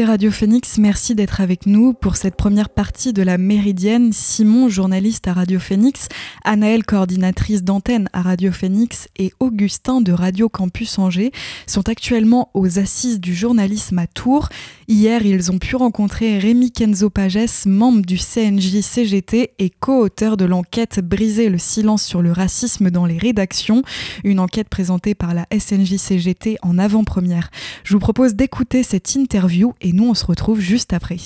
Radio Phoenix, merci d'être avec nous pour cette première partie de la Méridienne. Simon, journaliste à Radio Phoenix, Anaëlle, coordinatrice d'antenne à Radio Phoenix et Augustin de Radio Campus Angers sont actuellement aux assises du journalisme à Tours. Hier, ils ont pu rencontrer Rémi Kenzo Pages, membre du CNJ CGT et co-auteur de l'enquête Briser le silence sur le racisme dans les rédactions, une enquête présentée par la SNJ CGT en avant-première. Je vous propose d'écouter cette interview et nous on se retrouve juste après.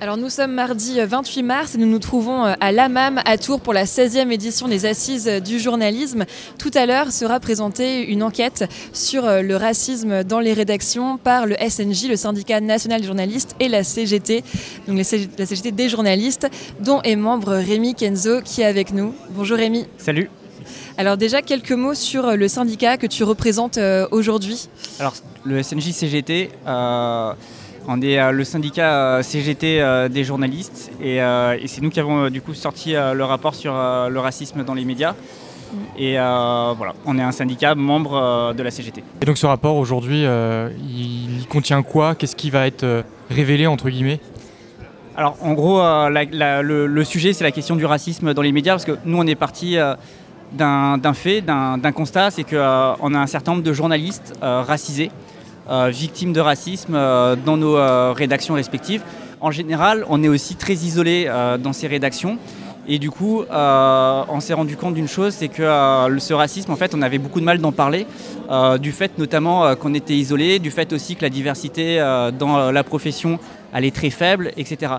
Alors nous sommes mardi 28 mars et nous nous trouvons euh, à l'AMAM à Tours pour la 16e édition des Assises du journalisme. Tout à l'heure sera présentée une enquête sur euh, le racisme dans les rédactions par le SNJ, le syndicat national des journalistes et la CGT, donc la CGT des journalistes, dont est membre Rémi Kenzo qui est avec nous. Bonjour Rémi. Salut. Alors déjà quelques mots sur le syndicat que tu représentes euh, aujourd'hui. Alors le SNJ CGT, euh, on est euh, le syndicat CGT des journalistes et, c'est nous qui avons du coup sorti le rapport sur le racisme dans les médias. Mm. Et voilà, on est un syndicat membre de la CGT. Et donc ce rapport aujourd'hui, il, contient quoi? Qu'est-ce qui va être révélé entre guillemets? Alors en gros, le, le, sujet c'est la question du racisme dans les médias parce que nous on est parti d'un fait, d'un constat, c'est qu'on euh, a un certain nombre de journalistes euh, racisés, euh, victimes de racisme dans nos rédactions respectives. En général, on est aussi très isolé dans ces rédactions. Et du coup, on s'est rendu compte d'une chose, c'est que ce racisme, en fait, on avait beaucoup de mal d'en parler, du fait notamment qu'on était isolé, du fait aussi que la diversité dans la profession elle est très faible, etc.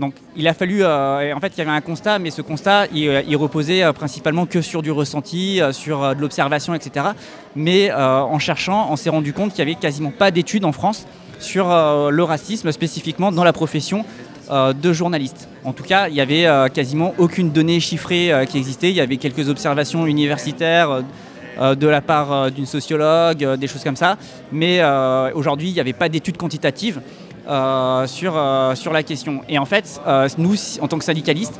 Donc il a fallu, euh, en fait il y avait un constat, mais ce constat il, euh, reposait euh, principalement que sur du ressenti, sur de l'observation, etc. Mais en cherchant, on s'est rendu compte qu'il n'y avait quasiment pas d'études en France sur le racisme spécifiquement dans la profession de journaliste. En tout cas, il n'y avait quasiment aucune donnée chiffrée qui existait. Il y avait quelques observations universitaires de la part d'une sociologue, des choses comme ça. Mais aujourd'hui, il n'y avait pas d'études quantitatives. Euh, sur, euh, sur la question. Et en fait, euh, nous, en tant que syndicalistes,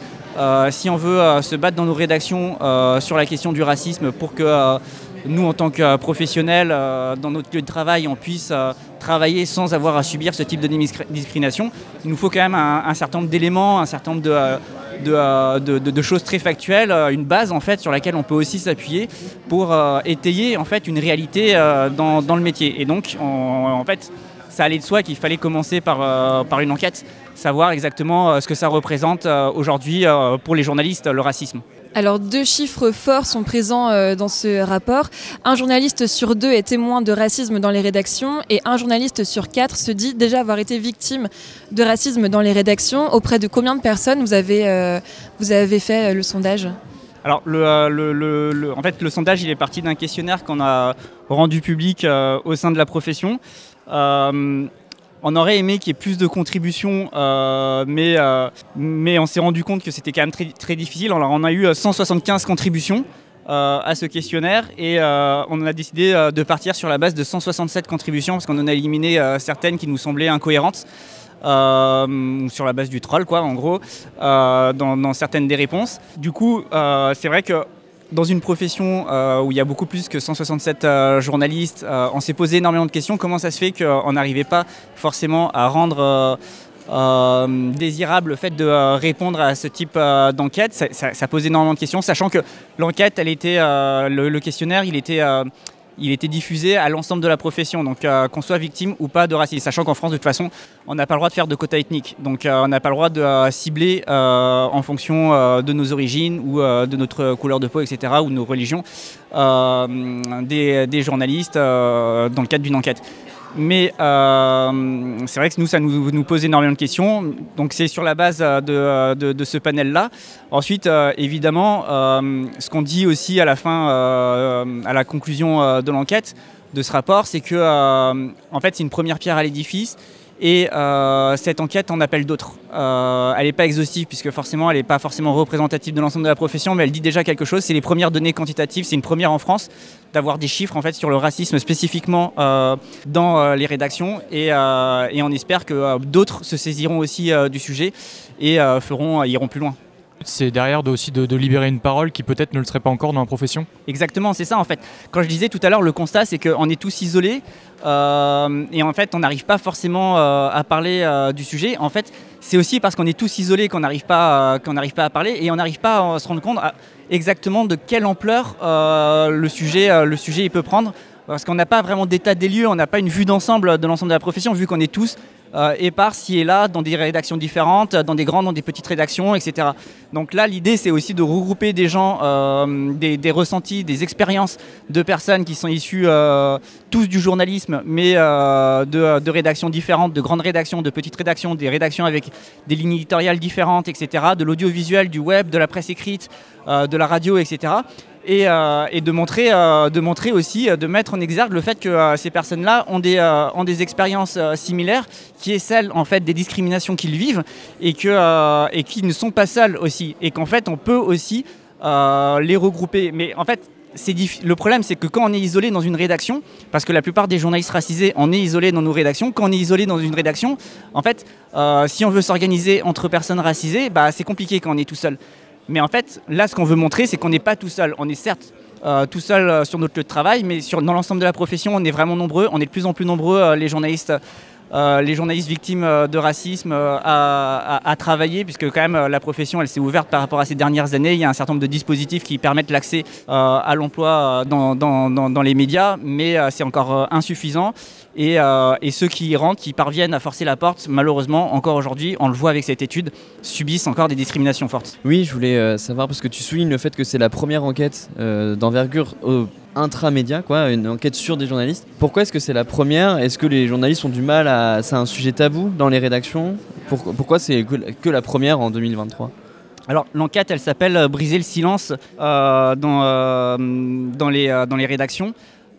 si on veut se battre dans nos rédactions sur la question du racisme pour que nous, en tant que professionnels, dans notre lieu de travail, on puisse travailler sans avoir à subir ce type de discrimination, il nous faut quand même un, certain nombre d'éléments, un certain nombre de, de, choses très factuelles, une base en fait sur laquelle on peut aussi s'appuyer pour étayer en fait une réalité dans, dans, le métier. Et donc, en fait, ça allait de soi qu'il fallait commencer par, euh, par une enquête, savoir exactement euh, ce que ça représente euh, aujourd'hui pour les journalistes, le racisme. Alors deux chiffres forts sont présents dans ce rapport. Un journaliste sur deux est témoin de racisme dans les rédactions et un journaliste sur quatre se dit déjà avoir été victime de racisme dans les rédactions. Auprès de combien de personnes vous avez, vous avez fait le sondage? Alors, le, en fait, le sondage, il est parti d'un questionnaire qu'on a rendu public au sein de la profession. Euh, on aurait aimé qu'il y ait plus de contributions, euh, mais, euh, mais on s'est rendu compte que c'était quand même très, difficile. Alors, on a eu 175 contributions à ce questionnaire et on a décidé de partir sur la base de 167 contributions parce qu'on en a éliminé certaines qui nous semblaient incohérentes. sur la base du troll, quoi, en gros, dans, dans, certaines des réponses. Du coup, c'est vrai que dans une profession euh, où il y a beaucoup plus que 167 euh, journalistes, euh, on s'est posé énormément de questions. Comment ça se fait qu'on n'arrivait pas forcément à rendre désirable le fait de répondre à ce type d'enquête? Ça, ça, pose énormément de questions, sachant que l'enquête, elle était, le, questionnaire, il était il était diffusé à l'ensemble de la profession, donc euh, qu'on soit victime ou pas de racisme. Sachant qu'en France, de toute façon, on n'a pas le droit de faire de quota ethnique. Donc euh, on n'a pas le droit de euh, cibler en fonction de nos origines ou de notre couleur de peau, etc., ou nos religions, des, journalistes dans le cadre d'une enquête. Mais euh, c'est vrai que nous, ça nous, pose énormément de questions. Donc c'est sur la base euh, euh, de, ce panel-là. Ensuite, évidemment, ce qu'on dit aussi à la fin, à la conclusion de l'enquête, de ce rapport, c'est que en fait, c'est une première pierre à l'édifice et cette enquête en appelle d'autres. Elle n'est pas exhaustive puisque forcément elle n'est pas forcément représentative de l'ensemble de la profession, mais elle dit déjà quelque chose. C'est les premières données quantitatives. C'est une première en France d'avoir des chiffres en fait sur le racisme spécifiquement euh, dans les rédactions et, et, on espère que d'autres se saisiront aussi du sujet et feront, iront plus loin. c'est derrière de, aussi de, libérer une parole qui peut-être ne le serait pas encore dans la profession? Exactement, c'est ça en fait. Quand je disais tout à l'heure, le constat c'est qu'on est tous isolés et en fait on n'arrive pas forcément à parler du sujet. En fait, c'est aussi parce qu'on est tous isolés qu'on n'arrive pas, qu'on n'arrive pas à parler et on n'arrive pas à se rendre compte exactement de quelle ampleur le sujet, le sujet il peut prendre. Parce qu'on n'a pas vraiment d'état des lieux, on n'a pas une vue d'ensemble de l'ensemble de la profession, vu qu'on est tous euh, épars ci et là dans des rédactions différentes, dans des grandes, dans des petites rédactions, etc. Donc là, l'idée, c'est aussi de regrouper des gens, euh, des, ressentis, des expériences de personnes qui sont issues euh, tous du journalisme, mais de, de, rédactions différentes, de grandes rédactions, de petites rédactions, des rédactions avec des lignes éditoriales différentes, etc., de l'audiovisuel, du web, de la presse écrite, de la radio, etc. Euh, et, de, montrer, euh, de montrer aussi, euh, de mettre en exergue le fait que ces personnes-là ont des, expériences similaires, qui est celle en fait des discriminations qu'ils vivent et, que, et qui ne sont pas seules aussi, et qu'en fait on peut aussi les regrouper. Mais en fait, le problème, c'est que quand on est isolé dans une rédaction, parce que la plupart des journalistes racisés, on est isolé dans nos rédactions, quand on est isolé dans une rédaction, en fait, si on veut s'organiser entre personnes racisées, bah, c'est compliqué quand on est tout seul. Mais en fait, là, ce qu'on veut montrer, c'est qu'on n'est pas tout seul. On est certes euh, tout seul euh, sur notre lieu de travail, mais dans l'ensemble de la profession, on est vraiment nombreux. On est de plus en plus nombreux, euh, les journalistes. Les journalistes victimes de racisme à, travailler, puisque quand même la profession elle s'est ouverte par rapport à ces dernières années. Il y a un certain nombre de dispositifs qui permettent l'accès à l'emploi dans, dans, les médias, mais c'est encore insuffisant. Euh, et, ceux qui y rentrent, qui parviennent à forcer la porte, malheureusement, encore aujourd'hui, on le voit avec cette étude, subissent encore des discriminations fortes. Oui, je voulais euh, savoir, parce que tu soulignes le fait que c'est la première enquête euh, d'envergure intramédia, quoi, une enquête sur des journalistes. Pourquoi est-ce que c'est la première? Est-ce que les journalistes ont du mal à... C'est un sujet tabou dans les rédactions? Pourquoi c'est que la première en 2023 alors l'enquête, elle s'appelle Briser le silence dans, les, dans les rédactions.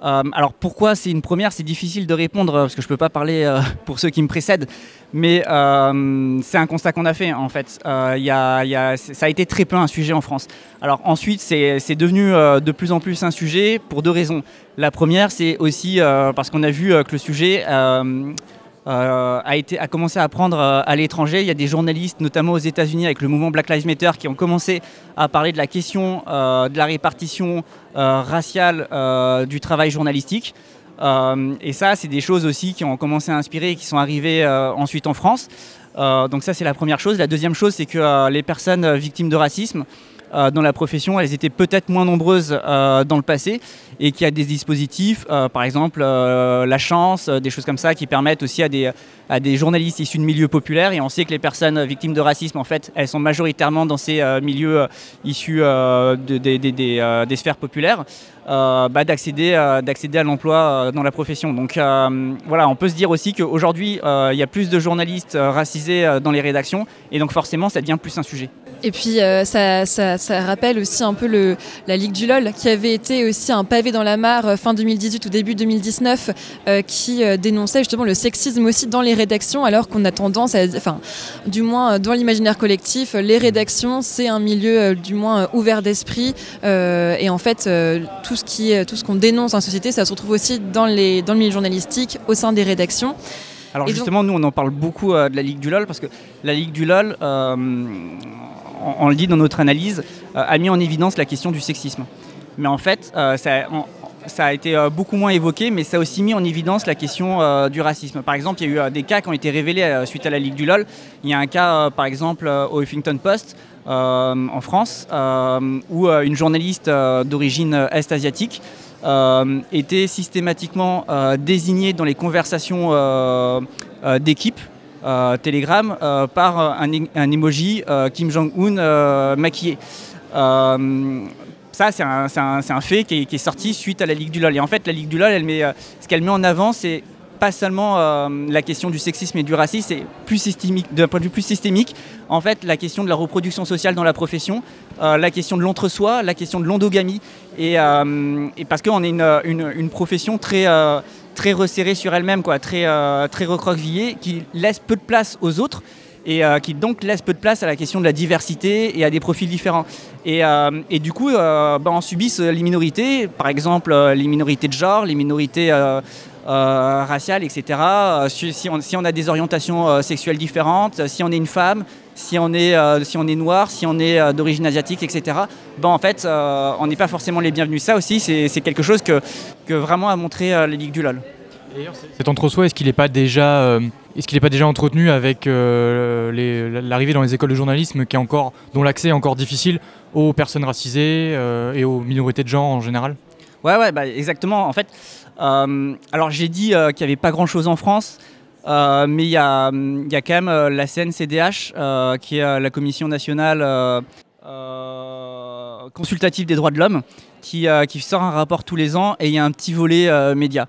Euh, alors pourquoi c'est une première? C'est difficile de répondre parce que je ne peux pas parler euh, pour ceux qui me précèdent, mais euh, c'est un constat qu'on a fait en fait. Y a, ça a été très peu un sujet en France. Alors ensuite c'est devenu de plus en plus un sujet pour deux raisons. La première c'est aussi parce qu'on a vu que le sujet euh, a, été, a commencé à prendre euh, à l'étranger. Il y a des journalistes, notamment aux États-Unis, avec le mouvement Black Lives Matter, qui ont commencé à parler de la question euh, de la répartition raciale du travail journalistique. et ça, c'est des choses aussi qui ont commencé à inspirer et qui sont arrivées ensuite en France. donc ça, c'est la première chose. La deuxième chose, c'est que les personnes victimes de racisme dans la profession, elles étaient peut-être moins nombreuses dans le passé et qui a des dispositifs, euh, par exemple euh, la chance, euh, des choses comme ça, qui permettent aussi à des, journalistes issus de milieux populaires. Et on sait que les personnes victimes de racisme, en fait, elles sont majoritairement dans ces milieux issus de, des sphères populaires. Bah, d'accéder d'accéder à l'emploi dans la profession. Donc voilà, on peut se dire aussi qu'aujourd'hui, il y a plus de journalistes racisés dans les rédactions, et donc forcément, ça devient plus un sujet. Et puis ça, ça, ça, rappelle aussi un peu le, la Ligue du LOL, qui avait été aussi un pavé dans la mare euh, fin 2018 ou début 2019 euh, qui euh, dénonçait justement le sexisme aussi dans les rédactions alors qu'on a tendance à, enfin du moins dans l'imaginaire collectif, les rédactions c'est un milieu du moins ouvert d'esprit et en fait tout ce qui est, tout ce qu'on dénonce en société ça se retrouve aussi dans, les, dans le milieu journalistique au sein des rédactions. Alors justement, nous, on en parle beaucoup de la Ligue du LOL parce que la Ligue du LOL, on, le dit dans notre analyse, a mis en évidence la question du sexisme. Mais en fait, euh, ça, a été euh, beaucoup moins évoqué, mais ça a aussi mis en évidence la question euh, du racisme. Par exemple, il y a eu des cas qui ont été révélés suite à la Ligue du LOL. Il y a un cas, par exemple, au Huffington Post, en France, où une journaliste d'origine est-asiatique était systématiquement désignée dans les conversations d'équipe Telegram par un, emoji Kim Jong-un maquillé ça, c'est un, fait qui est, sorti suite à la Ligue du LOL. Et en fait, la Ligue du LOL, elle met, euh, ce qu'elle met en avant, c'est pas seulement euh, la question du sexisme et du racisme, c'est plus systémique, d'un point de vue plus systémique, en fait, la question de la reproduction sociale dans la profession, euh, la question de l'entre-soi, la question de l'endogamie, et, parce qu'on est une, profession très, très resserrée sur elle-même, quoi, très, très recroquevillée, qui laisse peu de place aux autres et euh, qui donc laisse peu de place à la question de la diversité et à des profils différents. Et, euh, du coup, euh, bah, on subit les minorités, par exemple les minorités de genre, les minorités raciales, etc. Si on, si, on, a des orientations sexuelles différentes, si on est une femme, si on est, si on est noir, si on est d'origine asiatique, etc. Bon, en fait, on n'est pas forcément les bienvenus. Ça aussi, c'est quelque chose que, que vraiment a montré les Ligues du LOL. Cet entre-soi, est-ce qu'il n'est pas déjà, euh, est-ce qu'il pas déjà entretenu avec euh, l'arrivée dans les écoles de journalisme, qui est encore, dont l'accès est encore difficile aux personnes racisées euh, et aux minorités de genre en général? Ouais, ouais, bah, exactement. En fait, alors j'ai dit qu'il n'y avait pas grand-chose en France. mais il y a, quand même la CNCDH, qui est la Commission nationale consultative des droits de l'homme, qui, sort un rapport tous les ans et il y a un petit volet média.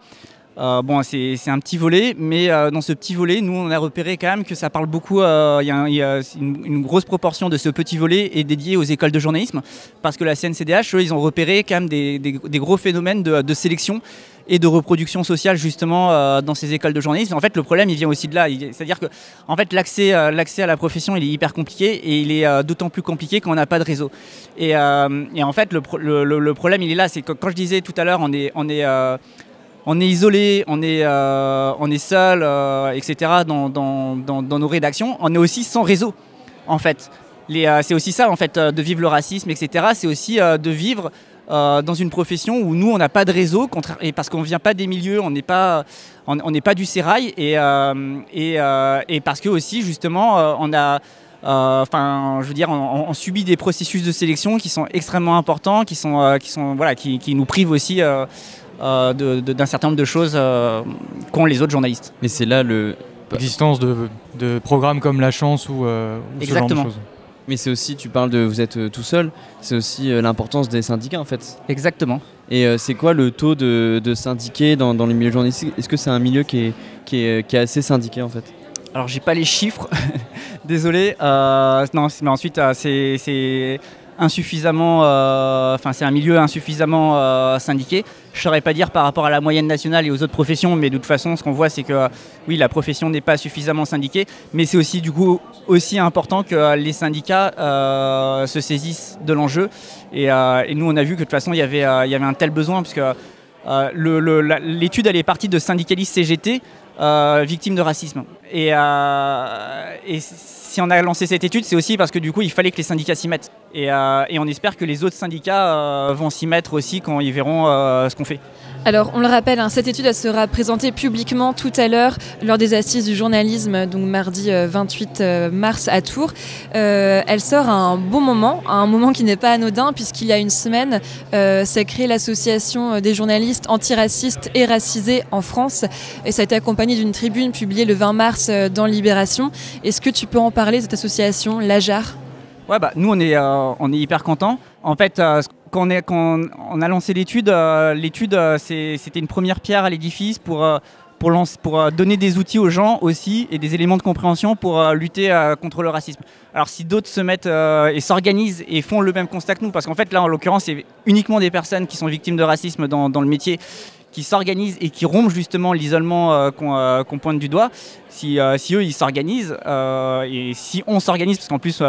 Euh, bon, c'est un petit volet, mais euh, dans ce petit volet, nous, on a repéré quand même que ça parle beaucoup. Euh, il y a, une, grosse proportion de ce petit volet est dédiée aux écoles de journalisme, parce que la CNCDH, eux, ils ont repéré quand même des, gros phénomènes de, sélection et de reproduction sociale justement dans ces écoles de journalisme. En fait, le problème, il vient aussi de là. C'est-à-dire que, en fait, l'accès, l'accès à la profession, il est hyper compliqué et il est d'autant plus compliqué quand on n'a pas de réseau. Et, en fait, le, problème, il est là. C'est que quand je disais tout à l'heure, on est, on est on est isolé, on est, euh, on est seul, euh, etc. Dans, nos rédactions. On est aussi sans réseau, en fait. Euh, c'est aussi ça, en fait, de vivre le racisme, etc. C'est aussi de vivre dans une profession où nous, on n'a pas de réseau, et parce qu'on ne vient pas des milieux, on n'est pas, on, n'est pas du sérail, et, et, parce que aussi, justement, on a... Enfin, je veux dire, on, subit des processus de sélection qui sont extrêmement importants, qui sont, qui sont, voilà, qui, qui nous privent aussi euh, d'un certain nombre de choses euh, qu'ont les autres journalistes. Mais c'est là le l'existence de, de, programmes comme La Chance ou, euh, ce genre de choses. Mais c'est aussi, tu parles de vous êtes tout seul, c'est aussi l'importance des syndicats en fait. Exactement. Et c'est quoi le taux de, de syndiqués dans, dans, le milieu journalistique Est-ce que c'est un milieu qui est, qui est, qui est assez syndiqué en fait? Alors j'ai pas les chiffres, désolé. non, mais ensuite c'est insuffisamment, euh, enfin c'est un milieu insuffisamment euh, syndiqué. Je ne saurais pas dire par rapport à la moyenne nationale et aux autres professions, mais de toute façon, ce qu'on voit, c'est que oui, la profession n'est pas suffisamment syndiquée, mais c'est aussi du coup aussi important que les syndicats euh, se saisissent de l'enjeu. Et, nous, on a vu que de toute façon, il y avait, y avait un tel besoin, parce que l'étude, elle est partie de syndicalistes CGT. victimes de racisme. Et, et si on a lancé cette étude, c'est aussi parce que du coup, il fallait que les syndicats s'y mettent. Et, euh, on espère que les autres syndicats euh, vont s'y mettre aussi quand ils verront euh, ce qu'on fait. Alors, on le rappelle, hein, cette étude elle sera présentée publiquement tout à l'heure lors des assises du journalisme, donc mardi 28 mars à Tours. elle sort à un bon moment, à un moment qui n'est pas anodin, puisqu'il y a une semaine, s'est créée l'association des journalistes antiracistes et racisés en France. Et ça a été accompagné d'une tribune publiée le 20 mars dans Libération. Est-ce que tu peux en parler de cette association, l'AJAR? Ouais, bah, nous, on est, euh, on est hyper contents. En fait, euh, quand, on a lancé l'étude, euh, l'étude, c'était une première pierre à l'édifice pour, pour, pour donner des outils aux gens aussi et des éléments de compréhension pour lutter contre le racisme. Alors, si d'autres se mettent et s'organisent et font le même constat que nous, parce qu'en fait, là, en l'occurrence, c'est uniquement des personnes qui sont victimes de racisme dans le métier qui s'organisent et qui rompent justement l'isolement euh, euh, qu'on pointe du doigt, si, euh, si eux ils s'organisent et si on s'organise, parce qu'en plus,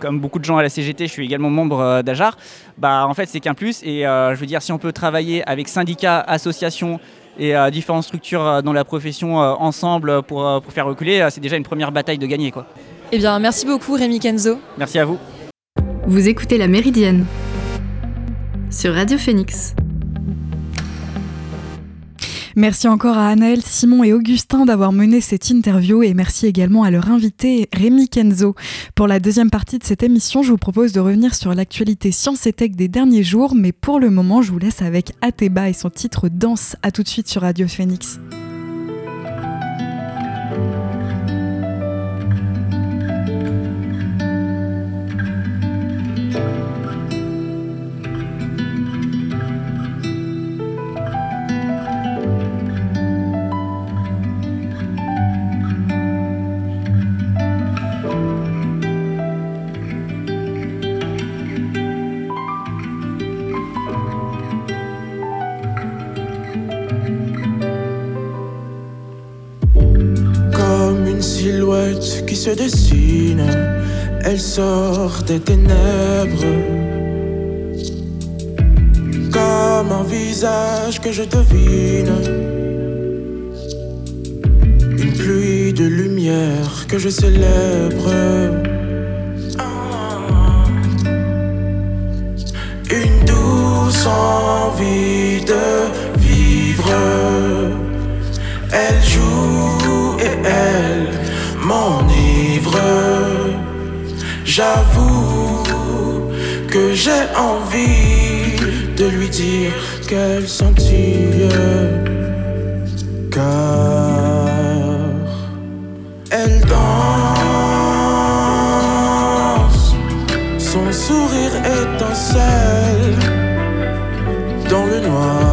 comme beaucoup de gens à la CGT, je suis également membre d'Ajar, bah en fait c'est qu'un plus. Et je veux dire, si on peut travailler avec syndicats, associations et différentes structures dans la profession ensemble pour, pour, faire reculer, c'est déjà une première bataille de gagner. Quoi. Eh bien, merci beaucoup Rémi Kenzo. Merci à vous. Vous écoutez La Méridienne sur Radio Phoenix. Merci encore à Anaël, Simon et Augustin d'avoir mené cette interview et merci également à leur invité Rémi Kenzo. Pour la deuxième partie de cette émission, je vous propose de revenir sur l'actualité science et tech des derniers jours, mais pour le moment, je vous laisse avec Ateba et son titre Danse. À tout de suite sur Radio Phoenix. Dessine, elle sort des ténèbres. Comme un visage que je devine, nuit de lumière que je célèbre. Une douce envie de vivre. Elle J'avoue que j'ai envie de lui dire qu'elle sentille. Car elle danse, son sourire étincelle dans le noir.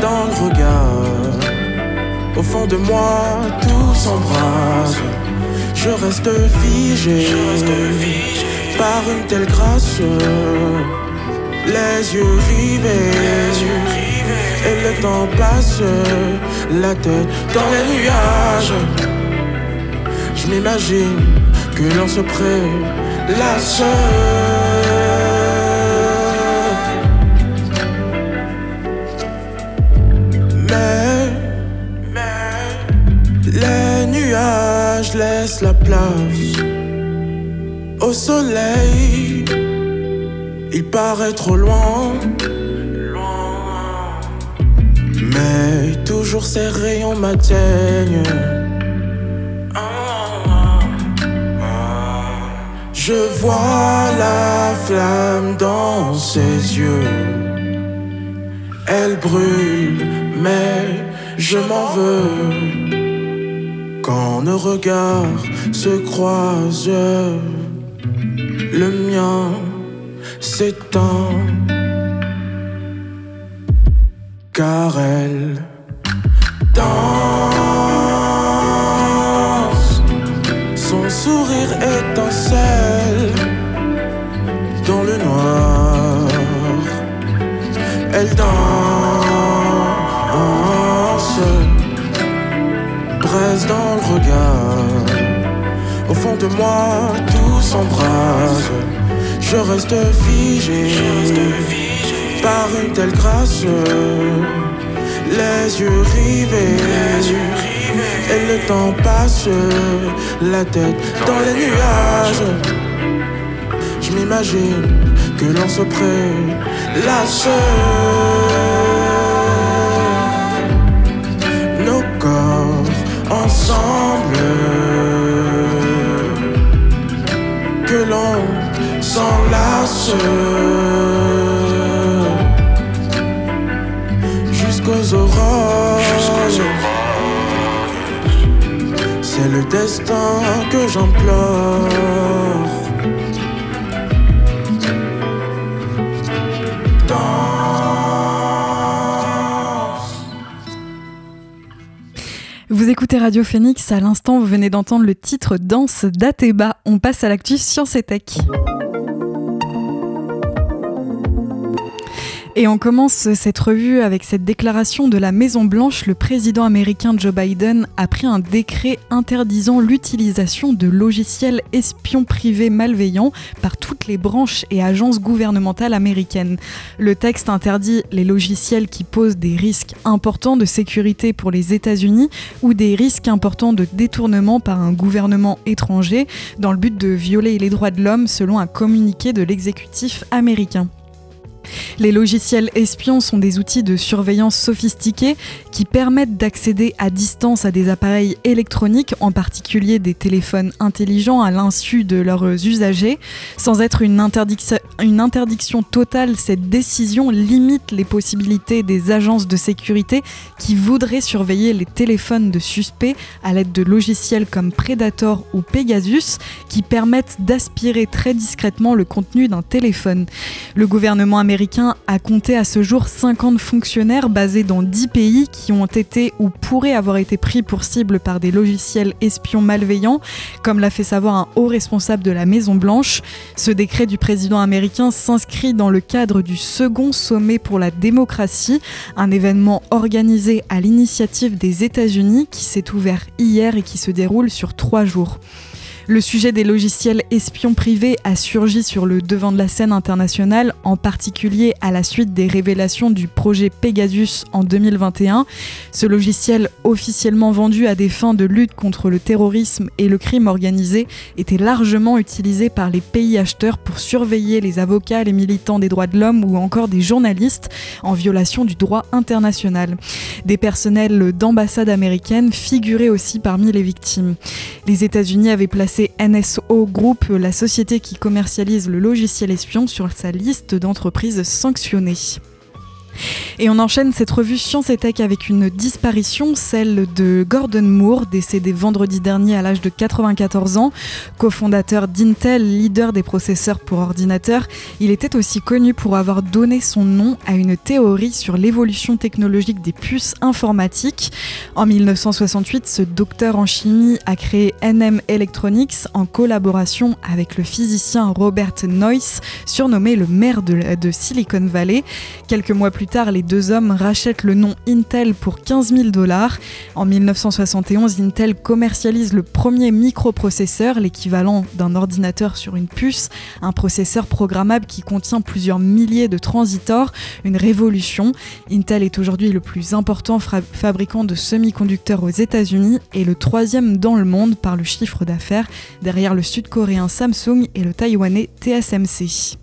Dans le regard. Au fond de moi, tout s'embrase. Je reste figé, par une telle grâce. Les yeux rivés, et le temps passe, la tête dans les nuages. Je m'imagine que l'on se prélasse. Mais, nuages laissent la place au soleil. Il paraît trop loin, mais toujours ses rayons m'atteignent. Je vois la flamme dans ses yeux. Elle brûle, mais je m'en veux. Quand nos regards se croisent, le mien s'éteint. Je reste figé, par une telle grâce. Les yeux rivés, et le temps passe, la tête dans les nuages. Je m'imagine que l'on se prélasse. Nos Radio Phoenix, à l'instant vous venez d'entendre le titre Danse d'Ateba. On passe à l'actu Science et Tech. Et on commence cette revue avec cette déclaration de la Maison Blanche. Le président américain Joe Biden a pris un décret interdisant l'utilisation de logiciels espions privés malveillants par toutes les branches et agences gouvernementales américaines. Le texte interdit les logiciels qui posent des risques importants de sécurité pour les États-Unis ou des risques importants de détournement par un gouvernement étranger dans le but de violer les droits de l'homme selon un communiqué de l'exécutif américain. Les logiciels espions sont des outils de surveillance sophistiqués qui permettent d'accéder à distance à des appareils électroniques, en particulier des téléphones intelligents à l'insu de leurs usagers. Sans être une, interdic- une interdiction totale, cette décision limite les possibilités des agences de sécurité qui voudraient surveiller les téléphones de suspects à l'aide de logiciels comme Predator ou Pegasus qui permettent d'aspirer très discrètement le contenu d'un téléphone. Le gouvernement américain a compté à ce jour 50 fonctionnaires basés dans 10 pays qui ont été ou pourraient avoir été pris pour cible par des logiciels espions malveillants, comme l'a fait savoir un haut responsable de la Maison Blanche. Ce décret du président américain s'inscrit dans le cadre du second sommet pour la démocratie, un événement organisé à l'initiative des États-Unis qui s'est ouvert hier et qui se déroule sur trois jours. Le sujet des logiciels espions privés a surgi sur le devant de la scène internationale, en particulier à la suite des révélations du projet Pegasus en 2021. Ce logiciel officiellement vendu à des fins de lutte contre le terrorisme et le crime organisé était largement utilisé par les pays acheteurs pour surveiller les avocats, les militants des droits de l'homme ou encore des journalistes en violation du droit international. Des personnels d'ambassades américaines figuraient aussi parmi les victimes. Les États-Unis avaient placé NSO Group, la société qui commercialise le logiciel espion, sur sa liste d'entreprises sanctionnées. Et on enchaîne cette revue Science et Tech avec une disparition, celle de Gordon Moore, décédé vendredi dernier à l'âge de 94 ans, cofondateur d'Intel, leader des processeurs pour ordinateurs. Il était aussi connu pour avoir donné son nom à une théorie sur l'évolution technologique des puces informatiques. En 1968, ce docteur en chimie a créé NM Electronics en collaboration avec le physicien Robert Noyce, surnommé le maire de, Silicon Valley. Quelques mois plus tard, les deux hommes rachètent le nom Intel pour 15 000 dollars. En 1971, Intel commercialise le premier microprocesseur, l'équivalent d'un ordinateur sur une puce, un processeur programmable qui contient plusieurs milliers de transistors, une révolution. Intel est aujourd'hui le plus important fabricant de semi-conducteurs aux États-Unis et le troisième dans le monde par le chiffre d'affaires, derrière le sud-coréen Samsung et le taïwanais TSMC.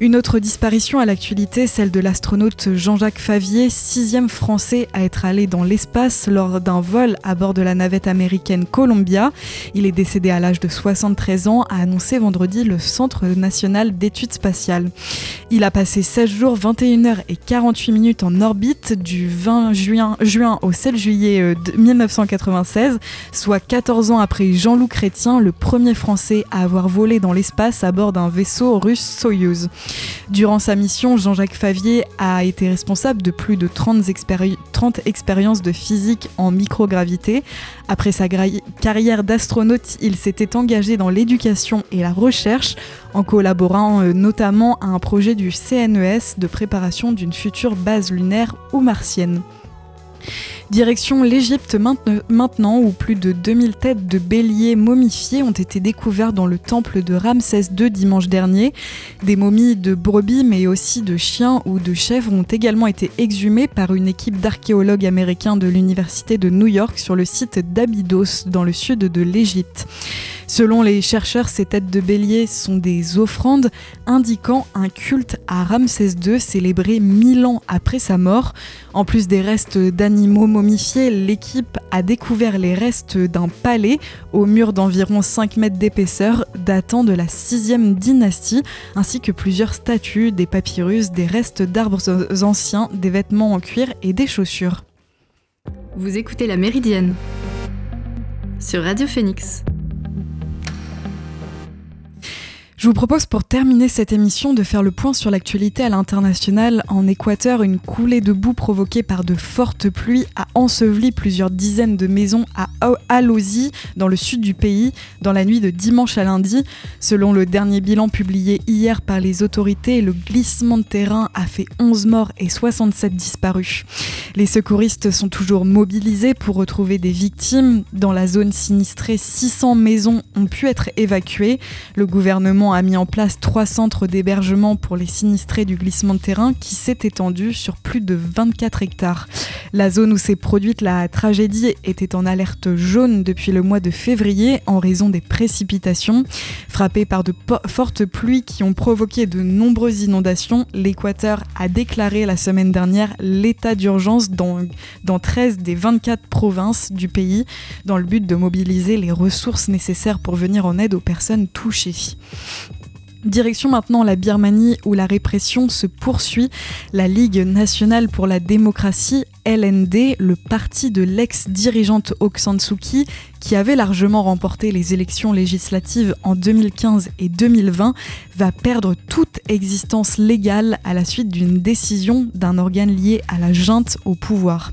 Une autre disparition à l'actualité, celle de l'astronaute Jean-Jacques Favier, sixième français à être allé dans l'espace lors d'un vol à bord de la navette américaine Columbia. Il est décédé à l'âge de 73 ans, a annoncé vendredi le Centre national d'études spatiales. Il a passé 16 jours, 21 heures et 48 minutes en orbite du 20 juin, au 7 juillet 1996, euh, soit 14 ans après Jean-Loup Chrétien, le premier français à avoir volé dans l'espace à bord d'un vaisseau russe Soyuz. Durant sa mission, Jean-Jacques Favier a été responsable de plus de 30, 30 expériences de physique en microgravité. Après sa carrière d'astronaute, il s'était engagé dans l'éducation et la recherche en collaborant euh, notamment à un projet du CNES de préparation d'une future base lunaire ou martienne. Direction l'Égypte maintenant, où plus de 2000 têtes de béliers momifiés ont été découvertes dans le temple de Ramsès II dimanche dernier. Des momies de brebis, mais aussi de chiens ou de chèvres, ont également été exhumées par une équipe d'archéologues américains de l'Université de New York sur le site d'Abydos, dans le sud de l'Égypte. Selon les chercheurs, ces têtes de bélier sont des offrandes indiquant un culte à Ramsès II célébré mille ans après sa mort. En plus des restes d'animaux l'équipe a découvert les restes d'un palais au mur d'environ 5 mètres d'épaisseur datant de la 6e dynastie, ainsi que plusieurs statues, des papyrus, des restes d'arbres anciens, des vêtements en cuir et des chaussures. Vous écoutez La Méridienne sur Radio Phoenix. Je vous propose pour terminer cette émission de faire le point sur l'actualité à l'international. En Équateur, une coulée de boue provoquée par de fortes pluies a enseveli plusieurs dizaines de maisons à Alosi, dans le sud du pays, dans la nuit de dimanche à lundi. Selon le dernier bilan publié hier par les autorités, le glissement de terrain a fait 11 morts et 67 disparus. Les secouristes sont toujours mobilisés pour retrouver des victimes. Dans la zone sinistrée, 600 maisons ont pu être évacuées. Le gouvernement a mis en place trois centres d'hébergement pour les sinistrés du glissement de terrain qui s'est étendu sur plus de 24 hectares. La zone où s'est produite la tragédie était en alerte jaune depuis le mois de février en raison des précipitations. Frappé par de fortes pluies qui ont provoqué de nombreuses inondations, l'Équateur a déclaré la semaine dernière l'état d'urgence dans, dans 13 des 24 provinces du pays dans le but de mobiliser les ressources nécessaires pour venir en aide aux personnes touchées. Direction maintenant la Birmanie où la répression se poursuit. La Ligue nationale pour la démocratie LND, le parti de l'ex-dirigeante Aung San Suu Kyi, qui avait largement remporté les élections législatives en 2015 et 2020, va perdre toute existence légale à la suite d'une décision d'un organe lié à la junte au pouvoir.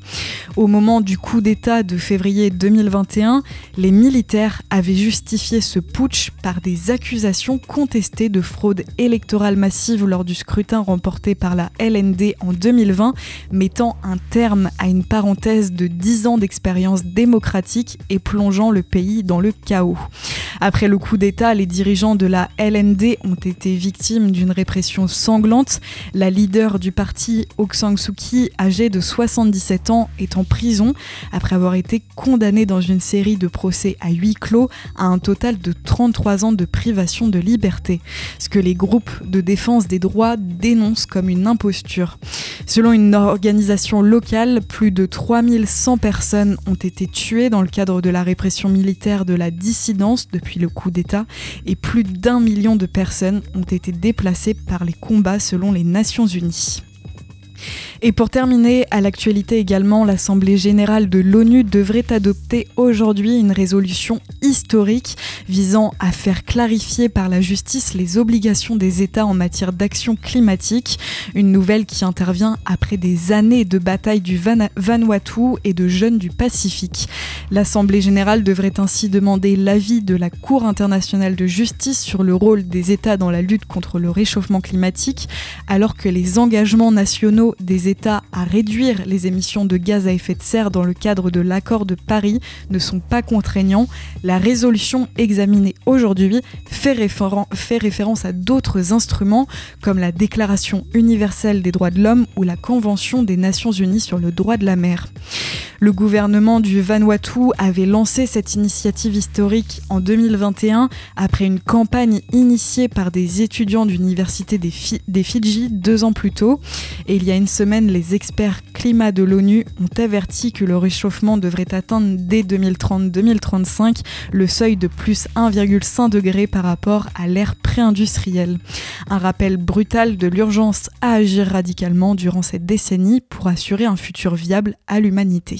Au moment du coup d'État de février 2021, les militaires avaient justifié ce putsch par des accusations contestées de fraude électorale massive lors du scrutin remporté par la LND en 2020, mettant un terme à une parenthèse de 10 ans d'expérience démocratique et plongeant le pays dans le chaos. Après le coup d'État, les dirigeants de la LND ont été victimes d'une répression sanglante. La leader du parti, Aung San Suu Kyi, âgée de 77 ans, est en prison après avoir été condamnée dans une série de procès à huis clos à un total de 33 ans de privation de liberté, ce que les groupes de défense des droits dénoncent comme une imposture. Selon une organisation locale, plus de 3100 personnes ont été tuées dans le cadre de la répression militaire de la dissidence depuis le coup d'État et plus d'un million de personnes ont été déplacées par les combats selon les Nations Unies. Et pour terminer, à l'actualité également, l'Assemblée générale de l'ONU devrait adopter aujourd'hui une résolution historique visant à faire clarifier par la justice les obligations des États en matière d'action climatique. Une nouvelle qui intervient après des années de bataille du Vanuatu et de jeunes du Pacifique. L'Assemblée générale devrait ainsi demander l'avis de la Cour internationale de justice sur le rôle des États dans la lutte contre le réchauffement climatique, alors que les engagements nationaux des États à réduire les émissions de gaz à effet de serre dans le cadre de l'accord de Paris ne sont pas contraignants. La résolution examinée aujourd'hui fait, référence à d'autres instruments comme la Déclaration universelle des droits de l'homme ou la Convention des Nations unies sur le droit de la mer. Le gouvernement du Vanuatu avait lancé cette initiative historique en 2021 après une campagne initiée par des étudiants d'université des, des Fidji deux ans plus tôt. Et il y a une les experts climat de l'ONU ont averti que le réchauffement devrait atteindre dès 2030-2035 le seuil de plus 1,5 degré par rapport à l'ère pré-industrielle. Un rappel brutal de l'urgence à agir radicalement durant cette décennie pour assurer un futur viable à l'humanité.